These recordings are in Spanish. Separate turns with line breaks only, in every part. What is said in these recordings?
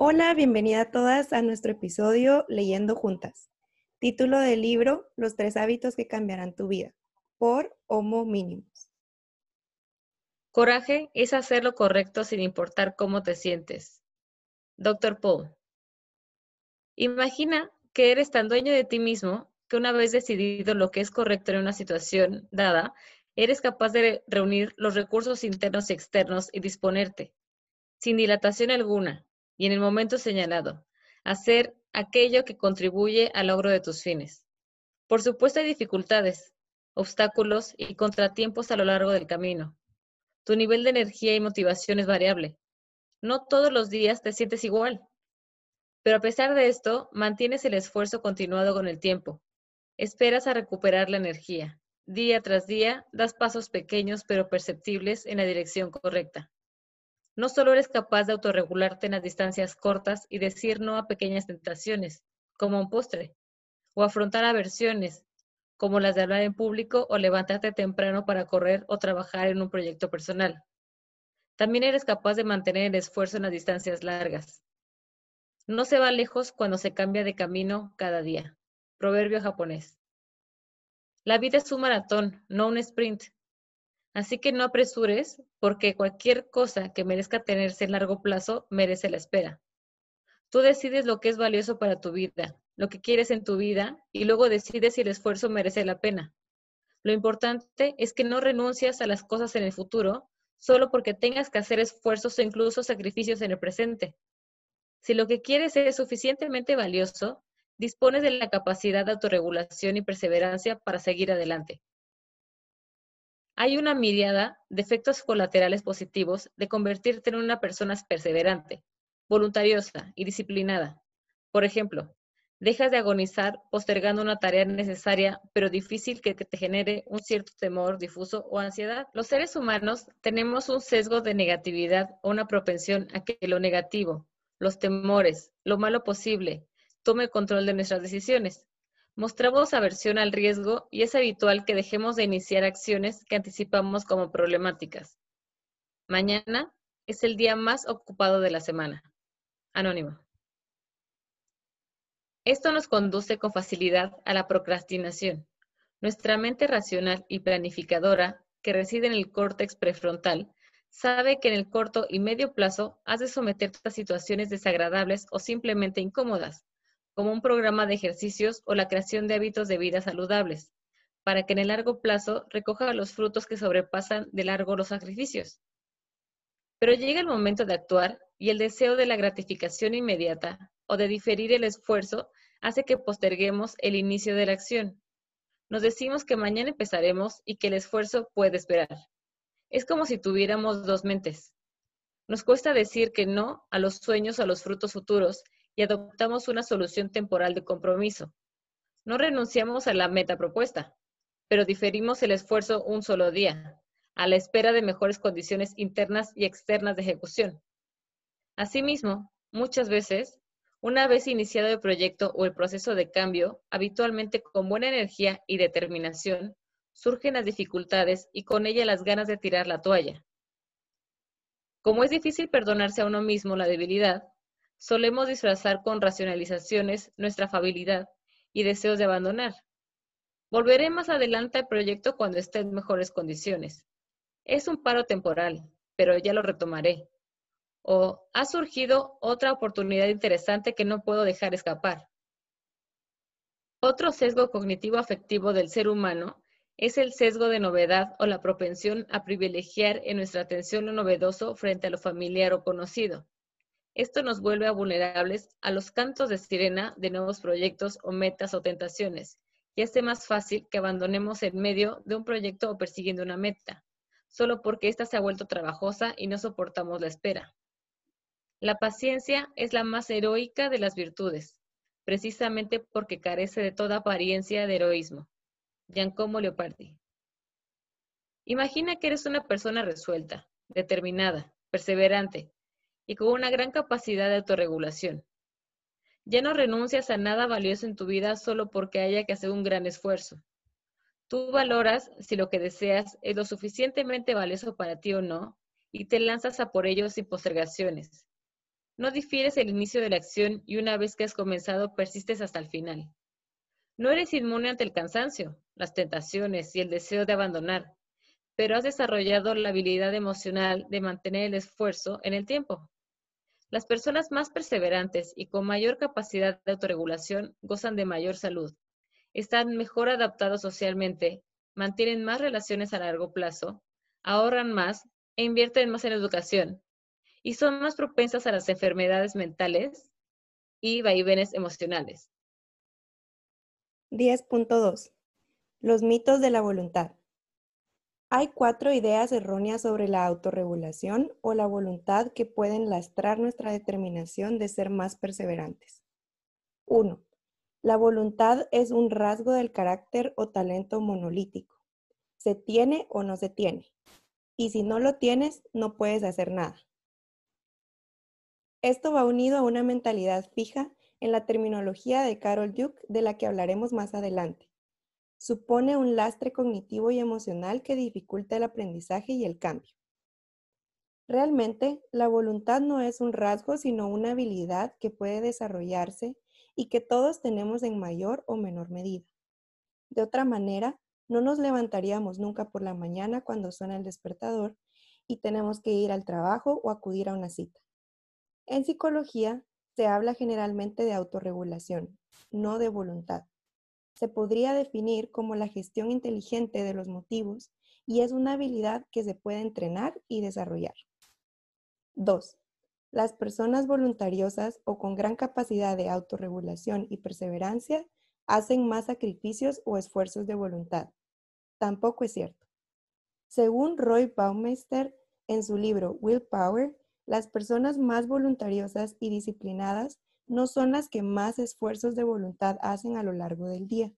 Hola, bienvenida a todas a nuestro episodio Leyendo Juntas. Título del libro Los tres hábitos que cambiarán tu vida, por Homo Minimus.
Coraje es hacer lo correcto sin importar cómo te sientes. Dr. Paul. Imagina que eres tan dueño de ti mismo que una vez decidido lo que es correcto en una situación dada, eres capaz de reunir los recursos internos y externos y disponerte, sin dilatación alguna, y en el momento señalado, hacer aquello que contribuye al logro de tus fines. Por supuesto hay dificultades, obstáculos y contratiempos a lo largo del camino. Tu nivel de energía y motivación es variable. No todos los días te sientes igual. Pero a pesar de esto, mantienes el esfuerzo continuado con el tiempo. Esperas a recuperar la energía. Día tras día, das pasos pequeños pero perceptibles en la dirección correcta. No solo eres capaz de autorregularte en las distancias cortas y decir no a pequeñas tentaciones, como un postre, o afrontar aversiones, como las de hablar en público o levantarte temprano para correr o trabajar en un proyecto personal. También eres capaz de mantener el esfuerzo en las distancias largas. No se va lejos cuando se cambia de camino cada día. Proverbio japonés. La vida es un maratón, no un sprint. Así que no apresures, porque cualquier cosa que merezca tenerse en largo plazo merece la espera. Tú decides lo que es valioso para tu vida, lo que quieres en tu vida, y luego decides si el esfuerzo merece la pena. Lo importante es que no renuncias a las cosas en el futuro solo porque tengas que hacer esfuerzos o incluso sacrificios en el presente. Si lo que quieres es suficientemente valioso, dispones de la capacidad de autorregulación y perseverancia para seguir adelante. Hay una mirada de efectos colaterales positivos de convertirte en una persona perseverante, voluntariosa y disciplinada. Por ejemplo, dejas de agonizar postergando una tarea necesaria pero difícil que, te genere un cierto temor difuso o ansiedad. Los seres humanos tenemos un sesgo de negatividad o una propensión a que lo negativo, los temores, lo malo posible, tome control de nuestras decisiones. Mostramos aversión al riesgo y es habitual que dejemos de iniciar acciones que anticipamos como problemáticas. Mañana es el día más ocupado de la semana. Anónimo. Esto nos conduce con facilidad a la procrastinación. Nuestra mente racional y planificadora, que reside en el córtex prefrontal, sabe que en el corto y medio plazo has de someterte a situaciones desagradables o simplemente incómodas, como un programa de ejercicios o la creación de hábitos de vida saludables, para que en el largo plazo recoja los frutos que sobrepasan de largo los sacrificios. Pero llega el momento de actuar y el deseo de la gratificación inmediata o de diferir el esfuerzo hace que posterguemos el inicio de la acción. Nos decimos que mañana empezaremos y que el esfuerzo puede esperar. Es como si tuviéramos dos mentes. Nos cuesta decir que no a los sueños o a los frutos futuros y adoptamos una solución temporal de compromiso. No renunciamos a la meta propuesta, pero diferimos el esfuerzo un solo día, a la espera de mejores condiciones internas y externas de ejecución. Asimismo, muchas veces, una vez iniciado el proyecto o el proceso de cambio, habitualmente con buena energía y determinación, surgen las dificultades y con ella las ganas de tirar la toalla. Como es difícil perdonarse a uno mismo la debilidad, solemos disfrazar con racionalizaciones nuestra afabilidad y deseos de abandonar. Volveré más adelante al proyecto cuando esté en mejores condiciones. Es un paro temporal, pero ya lo retomaré. O ha surgido otra oportunidad interesante que no puedo dejar escapar. Otro sesgo cognitivo afectivo del ser humano es el sesgo de novedad o la propensión a privilegiar en nuestra atención lo novedoso frente a lo familiar o conocido. Esto nos vuelve vulnerables a los cantos de sirena de nuevos proyectos o metas o tentaciones y hace más fácil que abandonemos en medio de un proyecto o persiguiendo una meta, solo porque ésta se ha vuelto trabajosa y no soportamos la espera. La paciencia es la más heroica de las virtudes, precisamente porque carece de toda apariencia de heroísmo. Giancomo Leopardi. Imagina que eres una persona resuelta, determinada, perseverante, y con una gran capacidad de autorregulación. Ya no renuncias a nada valioso en tu vida solo porque haya que hacer un gran esfuerzo. Tú valoras si lo que deseas es lo suficientemente valioso para ti o no y te lanzas a por ello sin postergaciones. No difieres el inicio de la acción y una vez que has comenzado persistes hasta el final. No eres inmune ante el cansancio, las tentaciones y el deseo de abandonar, pero has desarrollado la habilidad emocional de mantener el esfuerzo en el tiempo. Las personas más perseverantes y con mayor capacidad de autorregulación gozan de mayor salud, están mejor adaptados socialmente, mantienen más relaciones a largo plazo, ahorran más e invierten más en educación, y son más propensas a las enfermedades mentales y vaivenes emocionales.
10.2. Los mitos de la voluntad. Hay cuatro ideas erróneas sobre la autorregulación o la voluntad que pueden lastrar nuestra determinación de ser más perseverantes. 1. La voluntad es un rasgo del carácter o talento monolítico. Se tiene o no se tiene. Y si no lo tienes, no puedes hacer nada. Esto va unido a una mentalidad fija en la terminología de Carol Duke, de la que hablaremos más adelante. Supone un lastre cognitivo y emocional que dificulta el aprendizaje y el cambio. Realmente, la voluntad no es un rasgo, sino una habilidad que puede desarrollarse y que todos tenemos en mayor o menor medida. De otra manera, no nos levantaríamos nunca por la mañana cuando suena el despertador y tenemos que ir al trabajo o acudir a una cita. En psicología, se habla generalmente de autorregulación, no de voluntad. Se podría definir como la gestión inteligente de los motivos y es una habilidad que se puede entrenar y desarrollar. 2. Las personas voluntariosas o con gran capacidad de autorregulación y perseverancia hacen más sacrificios o esfuerzos de voluntad. Tampoco es cierto. Según Roy Baumeister en su libro Willpower, las personas más voluntariosas y disciplinadas no son las que más esfuerzos de voluntad hacen a lo largo del día.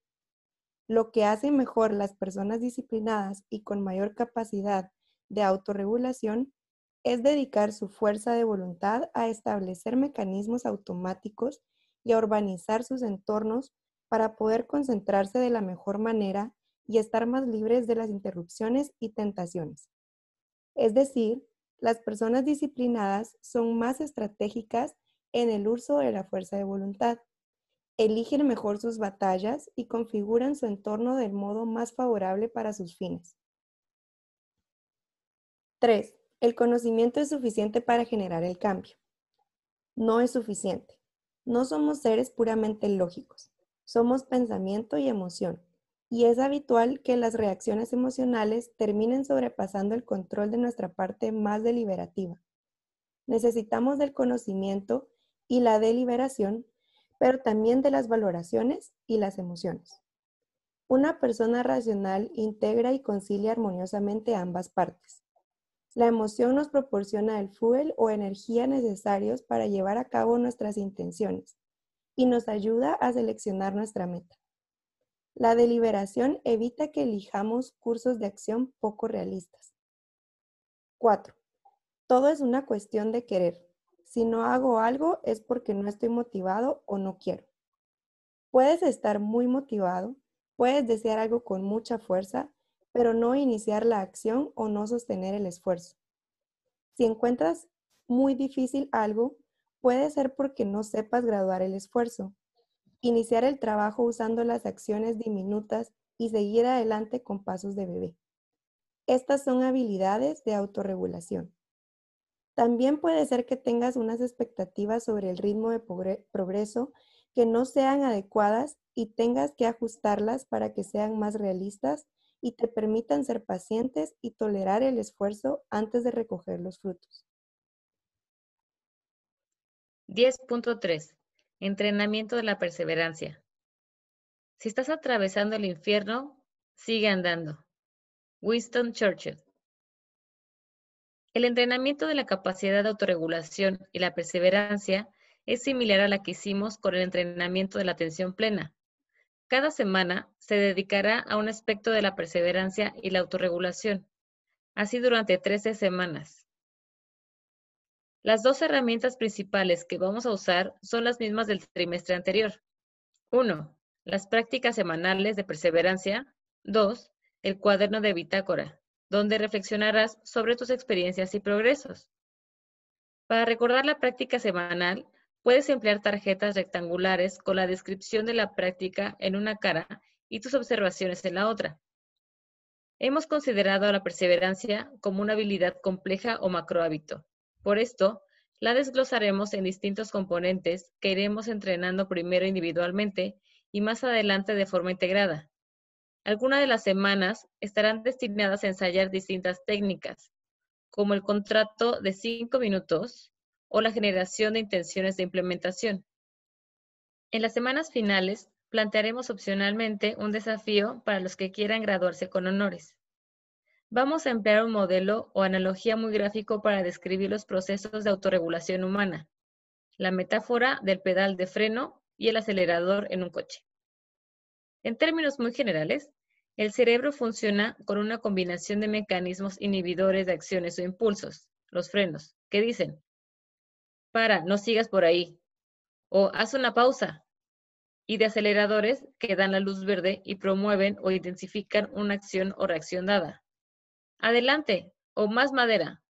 Lo que hace mejor las personas disciplinadas y con mayor capacidad de autorregulación es dedicar su fuerza de voluntad a establecer mecanismos automáticos y a urbanizar sus entornos para poder concentrarse de la mejor manera y estar más libres de las interrupciones y tentaciones. Es decir, las personas disciplinadas son más estratégicas en el uso de la fuerza de voluntad. Eligen mejor sus batallas y configuran su entorno del modo más favorable para sus fines. 3. El conocimiento es suficiente para generar el cambio. No es suficiente. No somos seres puramente lógicos. Somos pensamiento y emoción y es habitual que las reacciones emocionales terminen sobrepasando el control de nuestra parte más deliberativa. Necesitamos del conocimiento y la deliberación, pero también de las valoraciones y las emociones. Una persona racional integra y concilia armoniosamente ambas partes. La emoción nos proporciona el fuel o energía necesarios para llevar a cabo nuestras intenciones y nos ayuda a seleccionar nuestra meta. La deliberación evita que elijamos cursos de acción poco realistas. 4. Todo es una cuestión de querer. Si no hago algo es porque no estoy motivado o no quiero. Puedes estar muy motivado, puedes desear algo con mucha fuerza, pero no iniciar la acción o no sostener el esfuerzo. Si encuentras muy difícil algo, puede ser porque no sepas graduar el esfuerzo, iniciar el trabajo usando las acciones diminutas y seguir adelante con pasos de bebé. Estas son habilidades de autorregulación. También puede ser que tengas unas expectativas sobre el ritmo de progreso que no sean adecuadas y tengas que ajustarlas para que sean más realistas y te permitan ser pacientes y tolerar el esfuerzo antes de recoger los frutos.
10.3 Entrenamiento de la perseverancia. Si estás atravesando el infierno, sigue andando. Winston Churchill. El entrenamiento de la capacidad de autorregulación y la perseverancia es similar a la que hicimos con el entrenamiento de la atención plena. Cada semana se dedicará a un aspecto de la perseverancia y la autorregulación, así durante 13 semanas. Las dos herramientas principales que vamos a usar son las mismas del trimestre anterior. 1. Las prácticas semanales de perseverancia. 2. El cuaderno de bitácora, donde reflexionarás sobre tus experiencias y progresos. Para recordar la práctica semanal, puedes emplear tarjetas rectangulares con la descripción de la práctica en una cara y tus observaciones en la otra. Hemos considerado la perseverancia como una habilidad compleja o macrohábito. Por esto, la desglosaremos en distintos componentes que iremos entrenando primero individualmente y más adelante de forma integrada. Algunas de las semanas estarán destinadas a ensayar distintas técnicas, como el contrato de cinco minutos o la generación de intenciones de implementación. En las semanas finales, plantearemos opcionalmente un desafío para los que quieran graduarse con honores. Vamos a emplear un modelo o analogía muy gráfico para describir los procesos de autorregulación humana, la metáfora del pedal de freno y el acelerador en un coche. En términos muy generales, el cerebro funciona con una combinación de mecanismos inhibidores de acciones o impulsos, los frenos, que dicen, para, no sigas por ahí, o haz una pausa, y de aceleradores que dan la luz verde y promueven o intensifican una acción o reacción dada. Adelante, o más madera.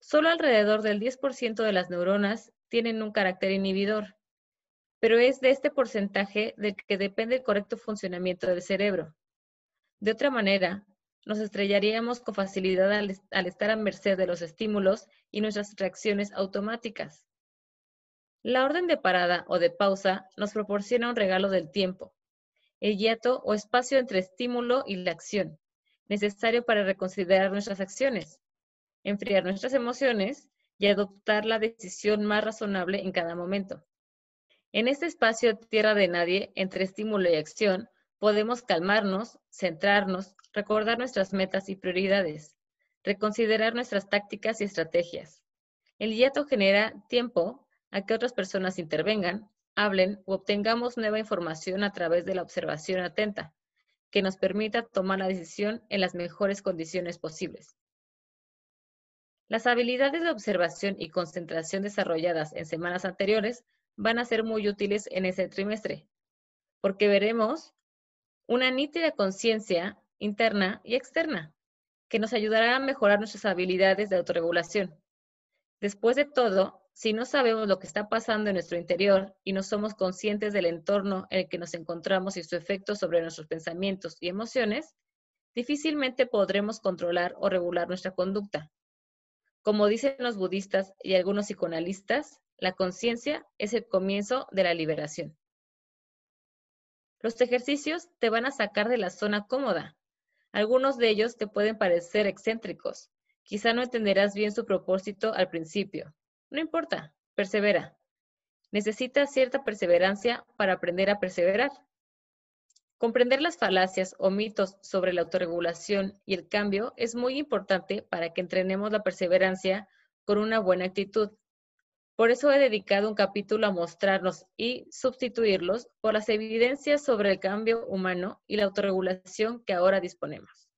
Solo alrededor del 10% de las neuronas tienen un carácter inhibidor, pero es de este porcentaje del que depende el correcto funcionamiento del cerebro. De otra manera, nos estrellaríamos con facilidad al, estar a merced de los estímulos y nuestras reacciones automáticas. La orden de parada o de pausa nos proporciona un regalo del tiempo, el hiato o espacio entre estímulo y la acción, necesario para reconsiderar nuestras acciones, enfriar nuestras emociones y adoptar la decisión más razonable en cada momento. En este espacio tierra de nadie, entre estímulo y acción, podemos calmarnos, centrarnos, recordar nuestras metas y prioridades, reconsiderar nuestras tácticas y estrategias. El hiato genera tiempo a que otras personas intervengan, hablen o obtengamos nueva información a través de la observación atenta, que nos permita tomar la decisión en las mejores condiciones posibles. Las habilidades de observación y concentración desarrolladas en semanas anteriores van a ser muy útiles en ese trimestre, porque veremos una nítida conciencia interna y externa que nos ayudará a mejorar nuestras habilidades de autorregulación. Después de todo, si no sabemos lo que está pasando en nuestro interior y no somos conscientes del entorno en el que nos encontramos y su efecto sobre nuestros pensamientos y emociones, difícilmente podremos controlar o regular nuestra conducta. Como dicen los budistas y algunos psicoanalistas, la conciencia es el comienzo de la liberación. Los ejercicios te van a sacar de la zona cómoda. Algunos de ellos te pueden parecer excéntricos. Quizá no entenderás bien su propósito al principio. No importa, persevera. Necesitas cierta perseverancia para aprender a perseverar. Comprender las falacias o mitos sobre la autorregulación y el cambio es muy importante para que entrenemos la perseverancia con una buena actitud. Por eso he dedicado un capítulo a mostrarnos y sustituirlos por las evidencias sobre el cambio humano y la autorregulación que ahora disponemos.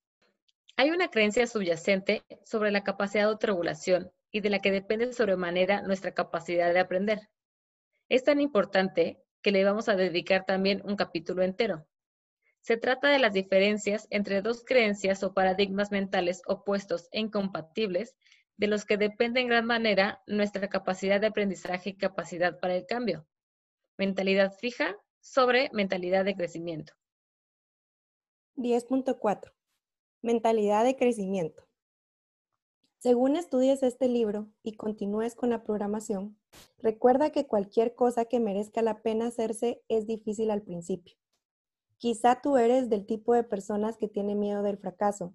Hay una creencia subyacente sobre la capacidad de autorregulación y de la que depende sobremanera nuestra capacidad de aprender. Es tan importante que le vamos a dedicar también un capítulo entero. Se trata de las diferencias entre dos creencias o paradigmas mentales opuestos e incompatibles de los que depende en gran manera nuestra capacidad de aprendizaje y capacidad para el cambio. Mentalidad fija sobre mentalidad de crecimiento.
10.4. Mentalidad de crecimiento. Según estudies este libro y continúes con la programación, recuerda que cualquier cosa que merezca la pena hacerse es difícil al principio. Quizá tú eres del tipo de personas que tiene miedo del fracaso,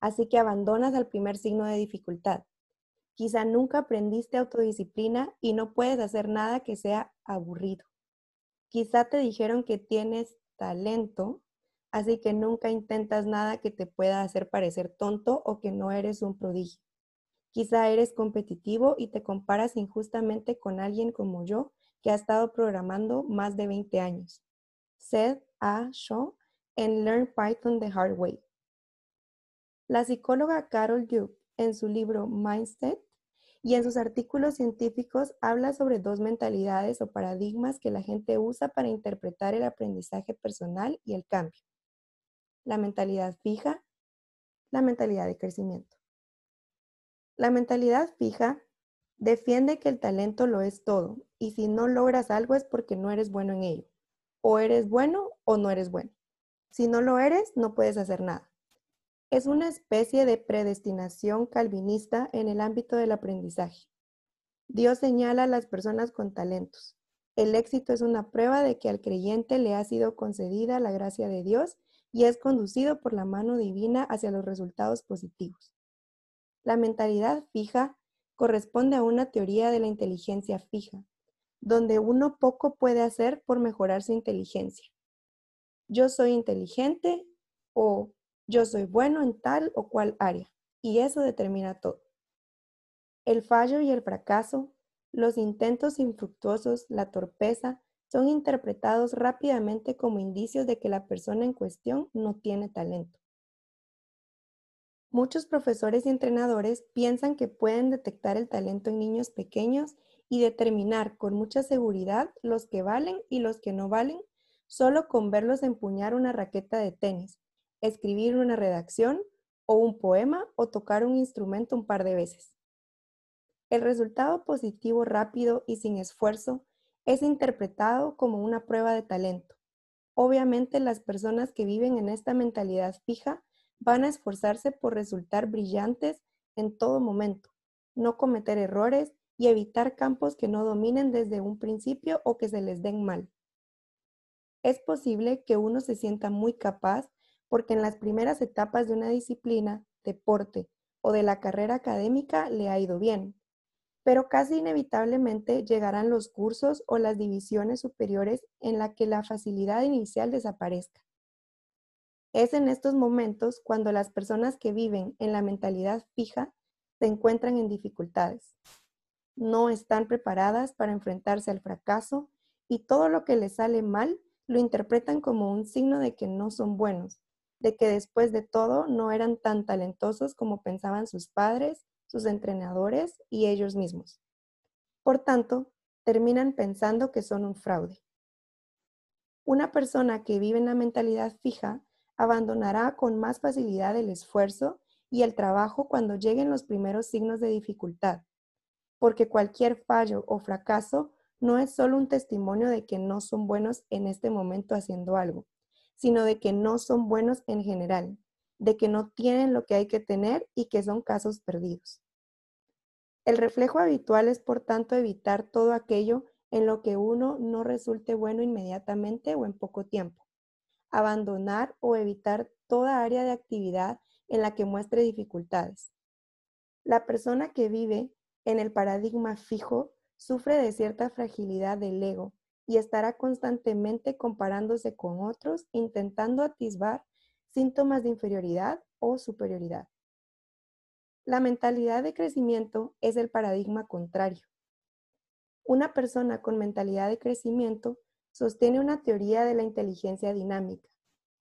así que abandonas al primer signo de dificultad. Quizá nunca aprendiste autodisciplina y no puedes hacer nada que sea aburrido. Quizá te dijeron que tienes talento, así que nunca intentas nada que te pueda hacer parecer tonto o que no eres un prodigio. Quizá eres competitivo y te comparas injustamente con alguien como yo que ha estado programando más de 20 años. Said A. Shaw en Learn Python the Hard Way. La psicóloga Carol Duke en su libro Mindset y en sus artículos científicos habla sobre dos mentalidades o paradigmas que la gente usa para interpretar el aprendizaje personal y el cambio. La mentalidad fija, la mentalidad de crecimiento. La mentalidad fija Defiende que el talento lo es todo y si no logras algo es porque no eres bueno en ello. O eres bueno o no eres bueno. Si no lo eres, no puedes hacer nada. Es una especie de predestinación calvinista en el ámbito del aprendizaje. Dios señala a las personas con talentos. El éxito es una prueba de que al creyente le ha sido concedida la gracia de Dios y es conducido por la mano divina hacia los resultados positivos. La mentalidad fija corresponde a una teoría de la inteligencia fija, donde uno poco puede hacer por mejorar su inteligencia. Yo soy inteligente o yo soy bueno en tal o cual área, y eso determina todo. El fallo y el fracaso, los intentos infructuosos, la torpeza, son interpretados rápidamente como indicios de que la persona en cuestión no tiene talento. Muchos profesores y entrenadores piensan que pueden detectar el talento en niños pequeños y determinar con mucha seguridad los que valen y los que no valen solo con verlos empuñar una raqueta de tenis, escribir una redacción o un poema o tocar un instrumento un par de veces. El resultado positivo rápido y sin esfuerzo es interpretado como una prueba de talento. Obviamente las personas que viven en esta mentalidad fija van a esforzarse por resultar brillantes en todo momento, no cometer errores y evitar campos que no dominen desde un principio o que se les den mal. Es posible que uno se sienta muy capaz porque en las primeras etapas de una disciplina, deporte o de la carrera académica le ha ido bien, pero casi inevitablemente llegarán los cursos o las divisiones superiores en la que la facilidad inicial desaparezca. Es en estos momentos cuando las personas que viven en la mentalidad fija se encuentran en dificultades. No están preparadas para enfrentarse al fracaso y todo lo que les sale mal lo interpretan como un signo de que no son buenos, de que después de todo no eran tan talentosos como pensaban sus padres, sus entrenadores y ellos mismos. Por tanto, terminan pensando que son un fraude. Una persona que vive en la mentalidad fija abandonará con más facilidad el esfuerzo y el trabajo cuando lleguen los primeros signos de dificultad, porque cualquier fallo o fracaso no es solo un testimonio de que no son buenos en este momento haciendo algo, sino de que no son buenos en general, de que no tienen lo que hay que tener y que son casos perdidos. El reflejo habitual es, por tanto, evitar todo aquello en lo que uno no resulte bueno inmediatamente o en poco tiempo abandonar o evitar toda área de actividad en la que muestre dificultades. La persona que vive en el paradigma fijo sufre de cierta fragilidad del ego y estará constantemente comparándose con otros, intentando atisbar síntomas de inferioridad o superioridad. La mentalidad de crecimiento es el paradigma contrario. Una persona con mentalidad de crecimiento sostiene una teoría de la inteligencia dinámica.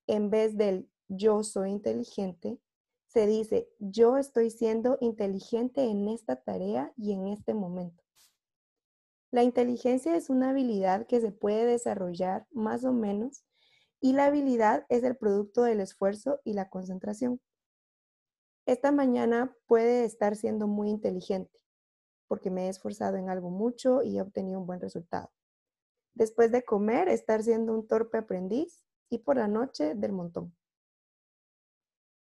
En vez del yo soy inteligente, se dice yo estoy siendo inteligente en esta tarea y en este momento. La inteligencia es una habilidad que se puede desarrollar más o menos y la habilidad es el producto del esfuerzo y la concentración. Esta mañana puede estar siendo muy inteligente porque me he esforzado en algo mucho y he obtenido un buen resultado. Después de comer, estar siendo un torpe aprendiz y por la noche del montón.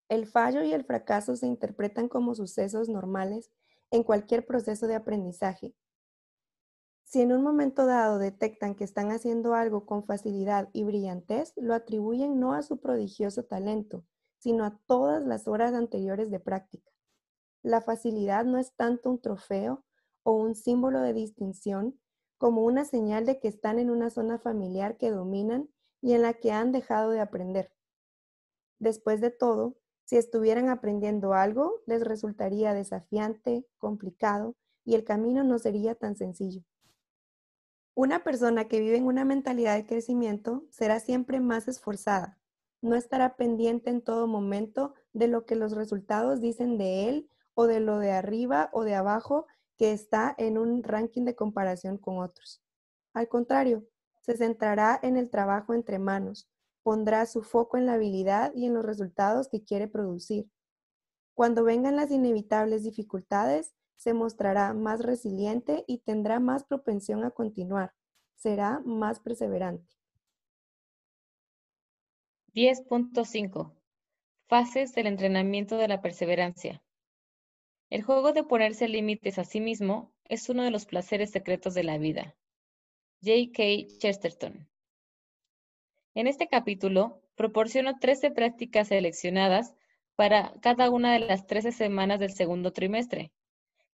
El fallo y el fracaso se interpretan como sucesos normales en cualquier proceso de aprendizaje. Si en un momento dado detectan que están haciendo algo con facilidad y brillantez, lo atribuyen no a su prodigioso talento, sino a todas las horas anteriores de práctica. La facilidad no es tanto un trofeo o un símbolo de distinción, como una señal de que están en una zona familiar que dominan y en la que han dejado de aprender. Después de todo, si estuvieran aprendiendo algo, les resultaría desafiante, complicado y el camino no sería tan sencillo. Una persona que vive en una mentalidad de crecimiento será siempre más esforzada. No estará pendiente en todo momento de lo que los resultados dicen de él o de lo de arriba o de abajo que está en un ranking de comparación con otros. Al contrario, se centrará en el trabajo entre manos, pondrá su foco en la habilidad y en los resultados que quiere producir. Cuando vengan las inevitables dificultades, se mostrará más resiliente y tendrá más propensión a continuar. Será más perseverante.
10.5. Fases del entrenamiento de la perseverancia. El juego de ponerse límites a sí mismo es uno de los placeres secretos de la vida. J.K. Chesterton. En este capítulo, proporciono 13 prácticas seleccionadas para cada una de las 13 semanas del segundo trimestre.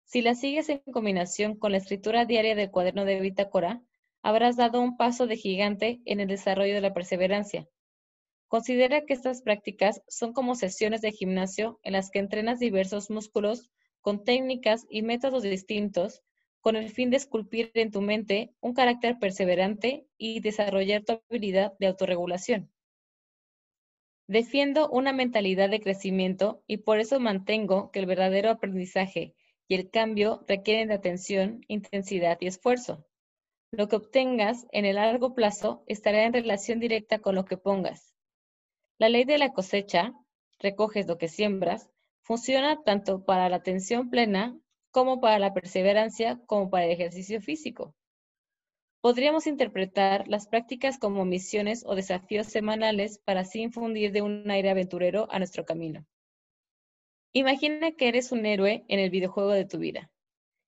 Si las sigues en combinación con la escritura diaria del cuaderno de bitácora, habrás dado un paso de gigante en el desarrollo de la perseverancia. Considera que estas prácticas son como sesiones de gimnasio en las que entrenas diversos músculos con técnicas y métodos distintos con el fin de esculpir en tu mente un carácter perseverante y desarrollar tu habilidad de autorregulación. Defiendo una mentalidad de crecimiento y por eso mantengo que el verdadero aprendizaje y el cambio requieren de atención, intensidad y esfuerzo. Lo que obtengas en el largo plazo estará en relación directa con lo que pongas. La ley de la cosecha, recoges lo que siembras, funciona tanto para la atención plena como para la perseverancia, como para el ejercicio físico. Podríamos interpretar las prácticas como misiones o desafíos semanales para así infundir de un aire aventurero a nuestro camino. Imagina que eres un héroe en el videojuego de tu vida,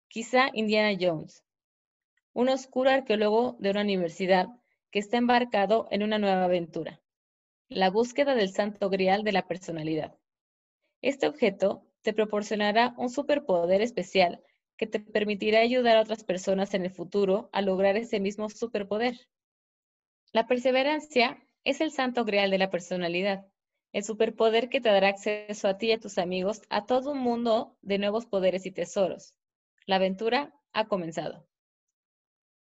quizá Indiana Jones, un oscuro arqueólogo de una universidad que está embarcado en una nueva aventura, la búsqueda del santo grial de la personalidad. Este objeto te proporcionará un superpoder especial que te permitirá ayudar a otras personas en el futuro a lograr ese mismo superpoder. La perseverancia es el santo grial de la personalidad, el superpoder que te dará acceso a ti y a tus amigos a todo un mundo de nuevos poderes y tesoros. La aventura ha comenzado.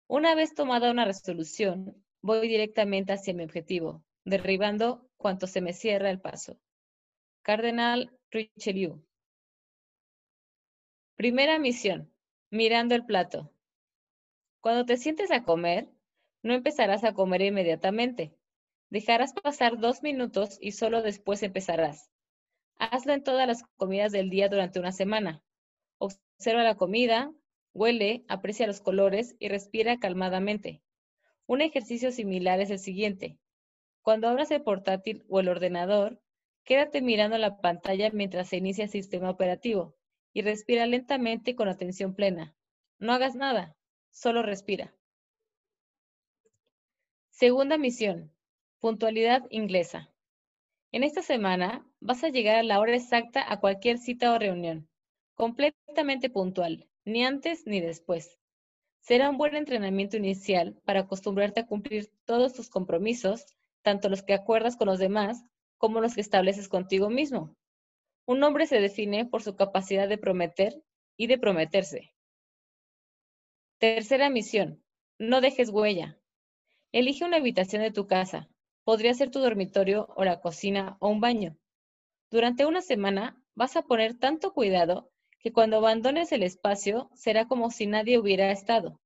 Una vez tomada una resolución, voy directamente hacia mi objetivo, derribando cuanto se me cierra el paso. Cardenal Richelieu Primera misión, mirando el plato. Cuando te sientes a comer, no empezarás a comer inmediatamente. Dejarás pasar dos minutos y solo después empezarás. Hazlo en todas las comidas del día durante una semana. Observa la comida, huele, aprecia los colores y respira calmadamente. Un ejercicio similar es el siguiente. Cuando abras el portátil o el ordenador, quédate mirando la pantalla mientras se inicia el sistema operativo y respira lentamente con atención plena. No hagas nada, solo respira. Segunda misión, puntualidad inglesa. En esta semana vas a llegar a la hora exacta a cualquier cita o reunión, completamente puntual, ni antes ni después. Será un buen entrenamiento inicial para acostumbrarte a cumplir todos tus compromisos, tanto los que acuerdas con los demás como los que estableces contigo mismo. Un hombre se define por su capacidad de prometer y de prometerse. Tercera misión. No dejes huella. Elige una habitación de tu casa. Podría ser tu dormitorio o la cocina o un baño. Durante una semana vas a poner tanto cuidado que cuando abandones el espacio será como si nadie hubiera estado.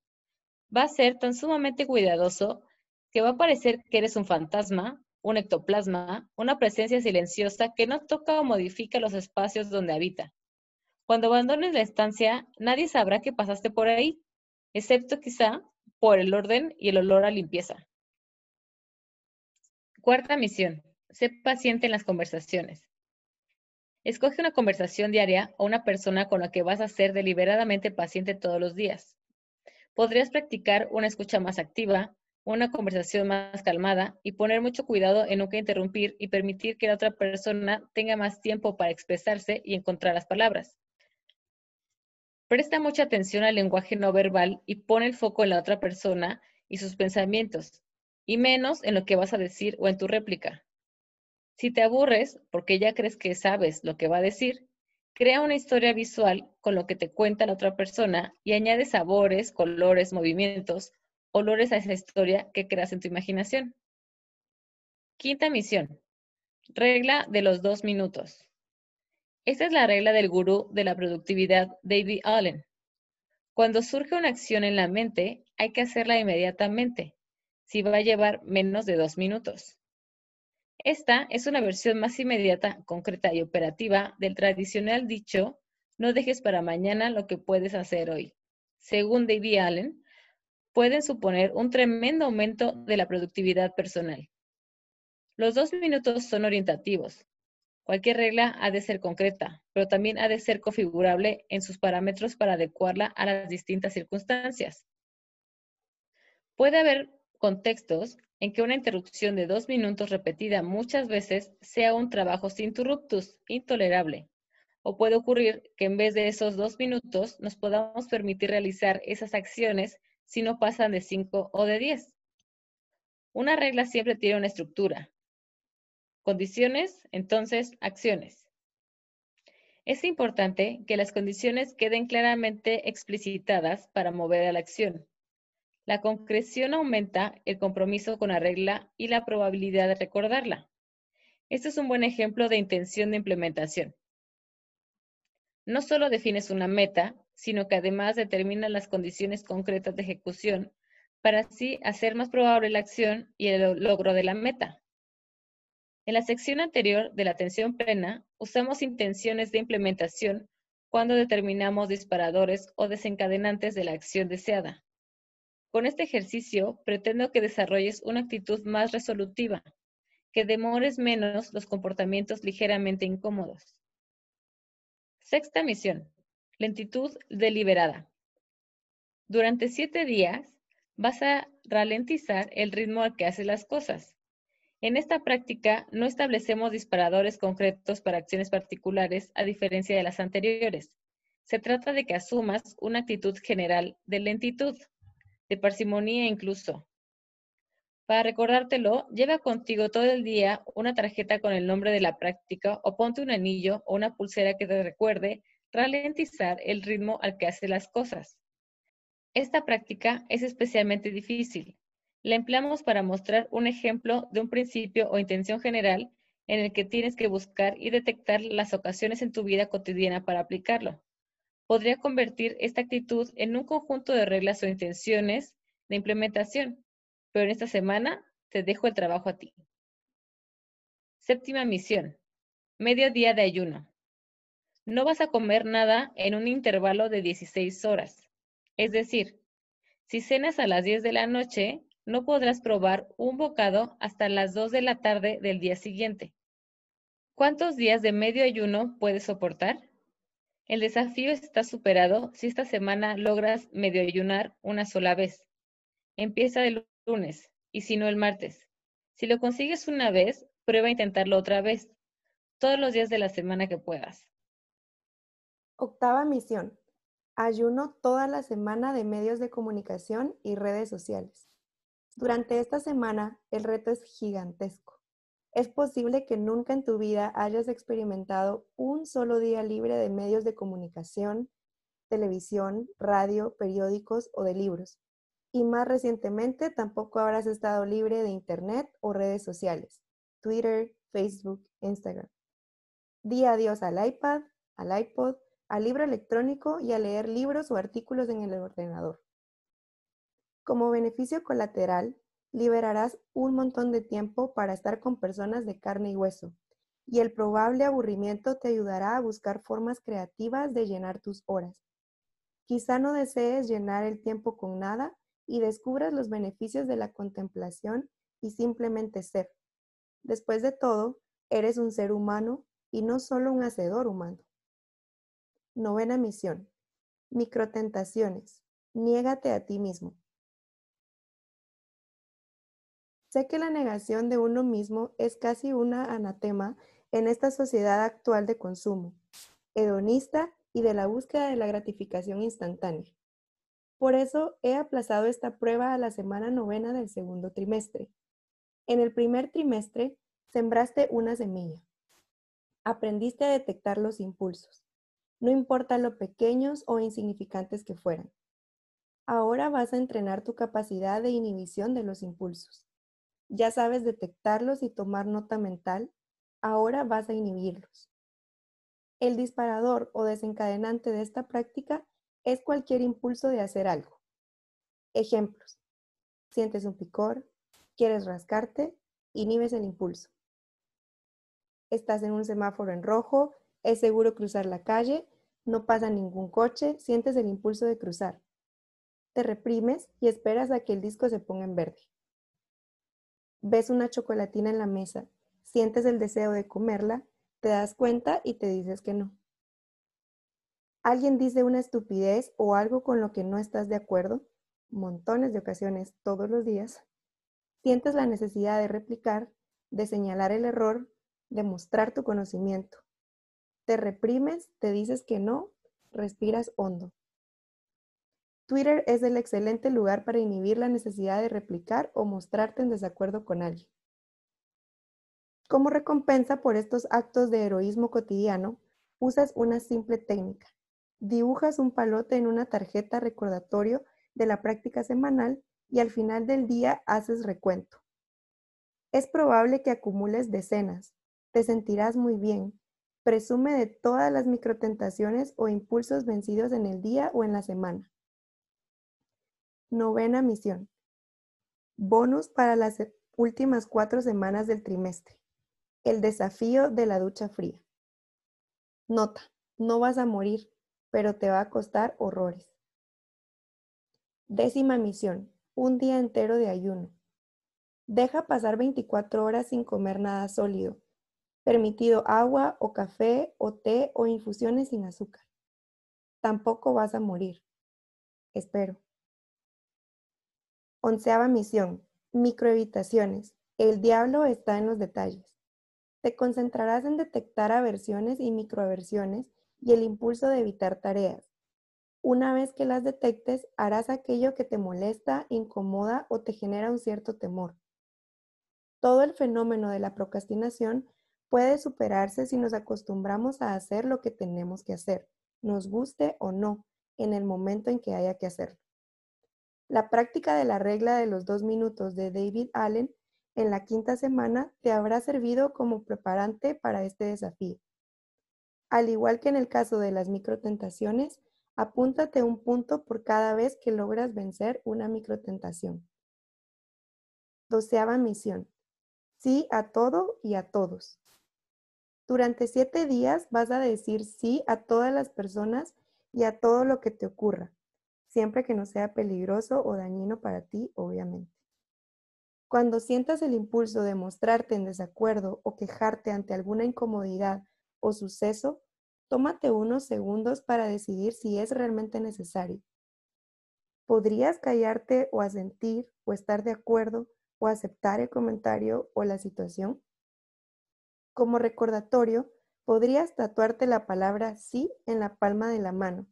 Va a ser tan sumamente cuidadoso que va a parecer que eres un fantasma un ectoplasma, una presencia silenciosa que no toca o modifica los espacios donde habita. Cuando abandones la estancia, nadie sabrá que pasaste por ahí, excepto quizá por el orden y el olor a limpieza. Cuarta misión. Sé paciente en las conversaciones. Escoge una conversación diaria o una persona con la que vas a ser deliberadamente paciente todos los días. Podrías practicar una escucha más activa, una conversación más calmada y poner mucho cuidado en nunca interrumpir y permitir que la otra persona tenga más tiempo para expresarse y encontrar las palabras. Presta mucha atención al lenguaje no verbal y pone el foco en la otra persona y sus pensamientos, y menos en lo que vas a decir o en tu réplica. Si te aburres porque ya crees que sabes lo que va a decir, crea una historia visual con lo que te cuenta la otra persona y añade sabores, colores, movimientos olores a esa historia que creas en tu imaginación. Quinta misión. Regla de los dos minutos. Esta es la regla del gurú de la productividad, David Allen. Cuando surge una acción en la mente, hay que hacerla inmediatamente, si va a llevar menos de dos minutos. Esta es una versión más inmediata, concreta y operativa del tradicional dicho, No dejes para mañana lo que puedes hacer hoy. Según David Allen, pueden suponer un tremendo aumento de la productividad personal. Los dos minutos son orientativos. Cualquier regla ha de ser concreta, pero también ha de ser configurable en sus parámetros para adecuarla a las distintas circunstancias. Puede haber contextos en que una interrupción de dos minutos repetida muchas veces sea un trabajo sin interruptus intolerable. O puede ocurrir que en vez de esos dos minutos nos podamos permitir realizar esas acciones si no pasan de cinco o de diez. Una regla siempre tiene una estructura. Condiciones, entonces, acciones. Es importante que las condiciones queden claramente explicitadas para mover a la acción. La concreción aumenta el compromiso con la regla y la probabilidad de recordarla. Este es un buen ejemplo de intención de implementación. No solo defines una meta, sino que además determina las condiciones concretas de ejecución para así hacer más probable la acción y el logro de la meta. En la sección anterior de la atención plena, usamos intenciones de implementación cuando determinamos disparadores o desencadenantes de la acción deseada. Con este ejercicio pretendo que desarrolles una actitud más resolutiva, que demores menos los comportamientos ligeramente incómodos. Sexta misión. Lentitud deliberada. Durante siete días vas a ralentizar el ritmo al que haces las cosas. En esta práctica no establecemos disparadores concretos para acciones particulares a diferencia de las anteriores. Se trata de que asumas una actitud general de lentitud de parsimonía incluso. Para recordártelo, lleva contigo todo el día una tarjeta con el nombre de la práctica o ponte un anillo o una pulsera que te recuerde ralentizar el ritmo al que haces las cosas. Esta práctica es especialmente difícil. La empleamos para mostrar un ejemplo de un principio o intención general en el que tienes que buscar y detectar las ocasiones en tu vida cotidiana para aplicarlo podría convertir esta actitud en un conjunto de reglas o intenciones de implementación, pero en esta semana te dejo el trabajo a ti. Séptima misión. Medio día de ayuno. No vas a comer nada en un intervalo de 16 horas. Es decir, si cenas a las 10 de la noche, no podrás probar un bocado hasta las 2 de la tarde del día siguiente. ¿Cuántos días de medio ayuno puedes soportar? El desafío está superado si esta semana logras medio ayunar una sola vez. Empieza el lunes y si no el martes. Si lo consigues una vez, prueba a intentarlo otra vez, todos los días de la semana que puedas.
Octava misión. Ayuno toda la semana de medios de comunicación y redes sociales. Durante esta semana, el reto es gigantesco. Es posible que nunca en tu vida hayas experimentado un solo día libre de medios de comunicación, televisión, radio, periódicos o de libros. Y más recientemente tampoco habrás estado libre de Internet o redes sociales, Twitter, Facebook, Instagram. Di adiós al iPad, al iPod, al libro electrónico y a leer libros o artículos en el ordenador. Como beneficio colateral, liberarás un montón de tiempo para estar con personas de carne y hueso, y el probable aburrimiento te ayudará a buscar formas creativas de llenar tus horas. Quizá no desees llenar el tiempo con nada y descubras los beneficios de la contemplación y simplemente ser. Después de todo, eres un ser humano y no solo un hacedor humano. Novena misión. Microtentaciones. Niégate a ti mismo. Sé que la negación de uno mismo es casi una anatema en esta sociedad actual de consumo, hedonista y de la búsqueda de la gratificación instantánea. Por eso he aplazado esta prueba a la semana novena del segundo trimestre. En el primer trimestre sembraste una semilla. Aprendiste a detectar los impulsos, no importa lo pequeños o insignificantes que fueran. Ahora vas a entrenar tu capacidad de inhibición de los impulsos. Ya sabes detectarlos y tomar nota mental, ahora vas a inhibirlos. El disparador o desencadenante de esta práctica es cualquier impulso de hacer algo. Ejemplos. Sientes un picor, quieres rascarte, inhibes el impulso. Estás en un semáforo en rojo, es seguro cruzar la calle, No pasa ningún coche, sientes el impulso de cruzar. Te reprimes y esperas a que el disco se ponga en verde. Ves una chocolatina en la mesa, sientes el deseo de comerla, te das cuenta y te dices que no. Alguien dice una estupidez o algo con lo que no estás de acuerdo, montones de ocasiones todos los días, sientes la necesidad de replicar, de señalar el error, de mostrar tu conocimiento. Te reprimes, te dices que no, respiras hondo. Twitter es el excelente lugar para inhibir la necesidad de replicar o mostrarte en desacuerdo con alguien. Como recompensa por estos actos de heroísmo cotidiano, usas una simple técnica. Dibujas un palote en una tarjeta recordatorio de la práctica semanal y al final del día haces recuento. Es probable que acumules decenas. Te sentirás muy bien. Presume de todas las microtentaciones o impulsos vencidos en el día o en la semana. Novena misión. Bonus para las últimas cuatro semanas del trimestre. El desafío de la ducha fría. Nota, no vas a morir, pero te va a costar horrores. Décima misión. Un día entero de ayuno. Deja pasar 24 horas sin comer nada sólido. Permitido agua o café o té o infusiones sin azúcar. Tampoco vas a morir. Espero. Onceava misión. Microevitaciones. El diablo está en los detalles. Te concentrarás en detectar aversiones y microaversiones y el impulso de evitar tareas. Una vez que las detectes, harás aquello que te molesta, incomoda o te genera un cierto temor. Todo el fenómeno de la procrastinación puede superarse si nos acostumbramos a hacer lo que tenemos que hacer, nos guste o no, en el momento en que haya que hacerlo. La práctica de la regla de los dos minutos de David Allen en la quinta semana te habrá servido como preparante para este desafío. Al igual que en el caso de las microtentaciones, apúntate un punto por cada vez que logras vencer una microtentación. Doceava misión. Sí a todo y a todos. Durante siete días vas a decir sí a todas las personas y a todo lo que te ocurra siempre que no sea peligroso o dañino para ti, obviamente. Cuando sientas el impulso de mostrarte en desacuerdo o quejarte ante alguna incomodidad o suceso, tómate unos segundos para decidir si es realmente necesario. ¿Podrías callarte o asentir o estar de acuerdo o aceptar el comentario o la situación? Como recordatorio, podrías tatuarte la palabra sí en la palma de la mano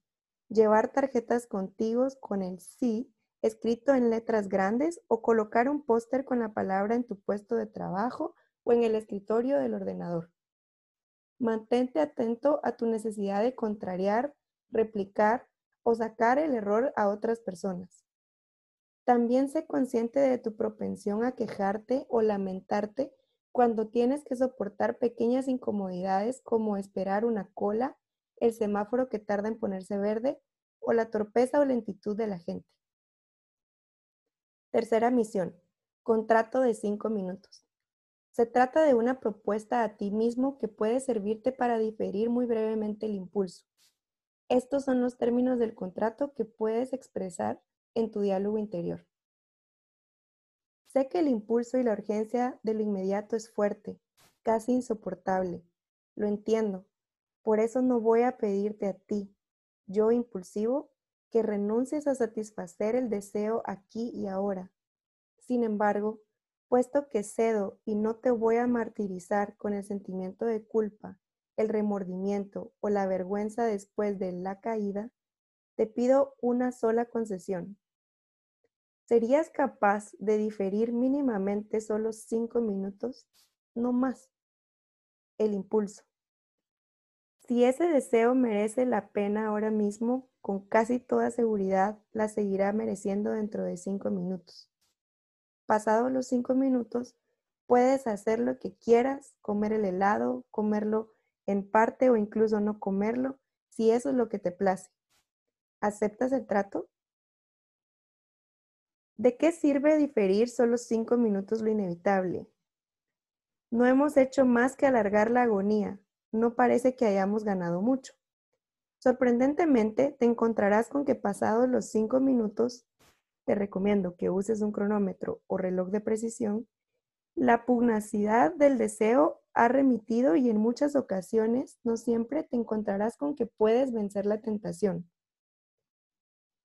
llevar tarjetas contigo con el sí escrito en letras grandes o colocar un póster con la palabra en tu puesto de trabajo o en el escritorio del ordenador. Mantente atento a tu necesidad de contrariar, replicar o sacar el error a otras personas. También sé consciente de tu propensión a quejarte o lamentarte cuando tienes que soportar pequeñas incomodidades como esperar una cola el semáforo que tarda en ponerse verde o la torpeza o lentitud de la gente. Tercera misión. Contrato de cinco minutos. Se trata de una propuesta a ti mismo que puede servirte para diferir muy brevemente el impulso. Estos son los términos del contrato que puedes expresar en tu diálogo interior. Sé que el impulso y la urgencia de lo inmediato es fuerte, casi insoportable. Lo entiendo, por eso no voy a pedirte a ti, yo impulsivo, que renuncies a satisfacer el deseo aquí y ahora. Sin embargo, puesto que cedo y no te voy a martirizar con el sentimiento de culpa, el remordimiento o la vergüenza después de la caída, te pido una sola concesión. ¿Serías capaz de diferir mínimamente solo cinco minutos? No más. El impulso. Si ese deseo merece la pena ahora mismo, con casi toda seguridad la seguirá mereciendo dentro de cinco minutos. Pasados los cinco minutos, puedes hacer lo que quieras, comer el helado, comerlo en parte o incluso no comerlo, si eso es lo que te place. ¿Aceptas el trato? ¿De qué sirve diferir solo cinco minutos lo inevitable? No hemos hecho más que alargar la agonía, no parece que hayamos ganado mucho. Sorprendentemente, te encontrarás con que pasados los cinco minutos, te recomiendo que uses un cronómetro o reloj de precisión, la pugnacidad del deseo ha remitido y en muchas ocasiones, no siempre, te encontrarás con que puedes vencer la tentación.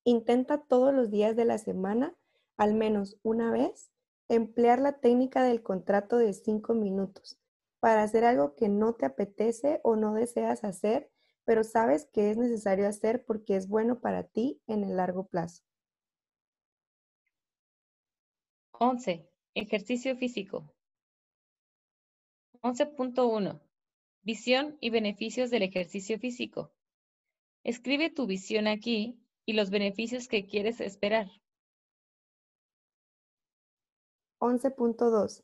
Intenta todos los días de la semana, al menos una vez, emplear la técnica del contrato de cinco minutos para hacer algo que no te apetece o no deseas hacer, pero sabes que es necesario hacer porque es bueno para ti en el largo plazo.
11. Ejercicio físico. 11.1. Visión y beneficios del ejercicio físico. Escribe tu visión aquí y los beneficios que quieres esperar.
11.2.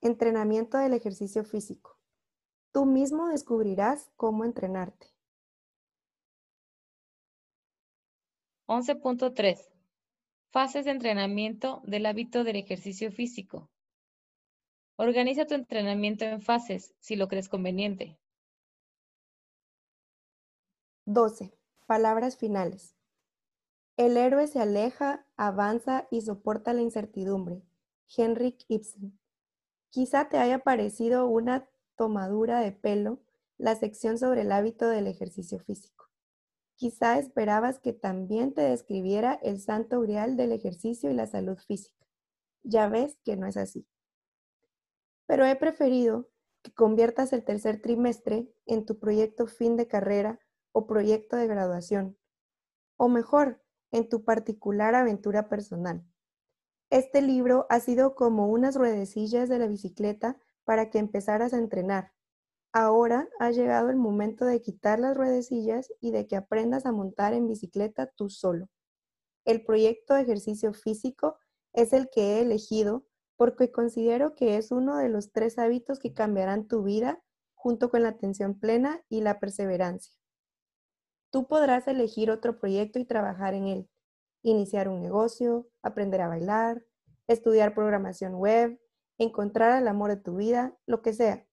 Entrenamiento del ejercicio físico. Tú mismo descubrirás cómo entrenarte.
11.3. Fases de entrenamiento del hábito del ejercicio físico. Organiza tu entrenamiento en fases si lo crees conveniente.
12. Palabras finales. El héroe se aleja, avanza y soporta la incertidumbre. Henrik Ibsen. Quizá te haya parecido una tomadura de pelo la sección sobre el hábito del ejercicio físico. Quizá esperabas que también te describiera el santo grial del ejercicio y la salud física. Ya ves que no es así. Pero he preferido que conviertas el tercer trimestre en tu proyecto fin de carrera o proyecto de graduación. O mejor, en tu particular aventura personal. Este libro ha sido como unas ruedecillas de la bicicleta para que empezaras a entrenar. Ahora ha llegado el momento de quitar las ruedecillas y de que aprendas a montar en bicicleta tú solo. El proyecto de ejercicio físico es el que he elegido porque considero que es uno de los tres hábitos que cambiarán tu vida junto con la atención plena y la perseverancia. Tú podrás elegir otro proyecto y trabajar en él. Iniciar un negocio, aprender a bailar, estudiar programación web, encontrar el amor de tu vida, lo que sea.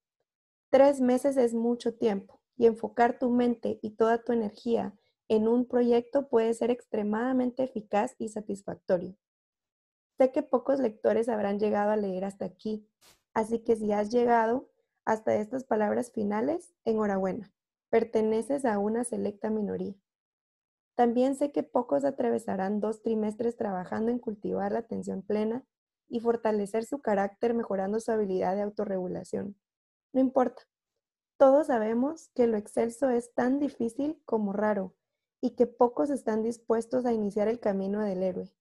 Tres meses es mucho tiempo y enfocar tu mente y toda tu energía en un proyecto puede ser extremadamente eficaz y satisfactorio. Sé que pocos lectores habrán llegado a leer hasta aquí, así que si has llegado hasta estas palabras finales, enhorabuena perteneces a una selecta minoría. También sé que pocos atravesarán dos trimestres trabajando en cultivar la atención plena y fortalecer su carácter mejorando su habilidad de autorregulación. No importa. Todos sabemos que lo excelso es tan difícil como raro y que pocos están dispuestos a iniciar el camino del héroe.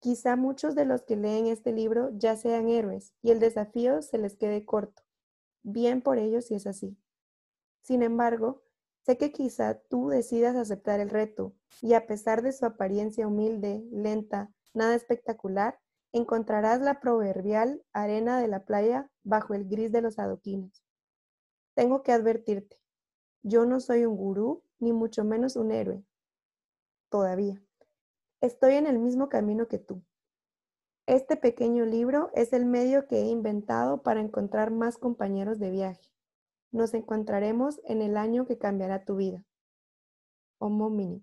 Quizá muchos de los que leen este libro ya sean héroes y el desafío se les quede corto. Bien por ellos si es así. Sin embargo, sé que quizá tú decidas aceptar el reto y a pesar de su apariencia humilde, lenta, nada espectacular, encontrarás la proverbial arena de la playa bajo el gris de los adoquines. Tengo que advertirte, yo no soy un gurú ni mucho menos un héroe. Todavía. Estoy en el mismo camino que tú. Este pequeño libro es el medio que he inventado para encontrar más compañeros de viaje. Nos encontraremos en el año que cambiará tu vida. Homo.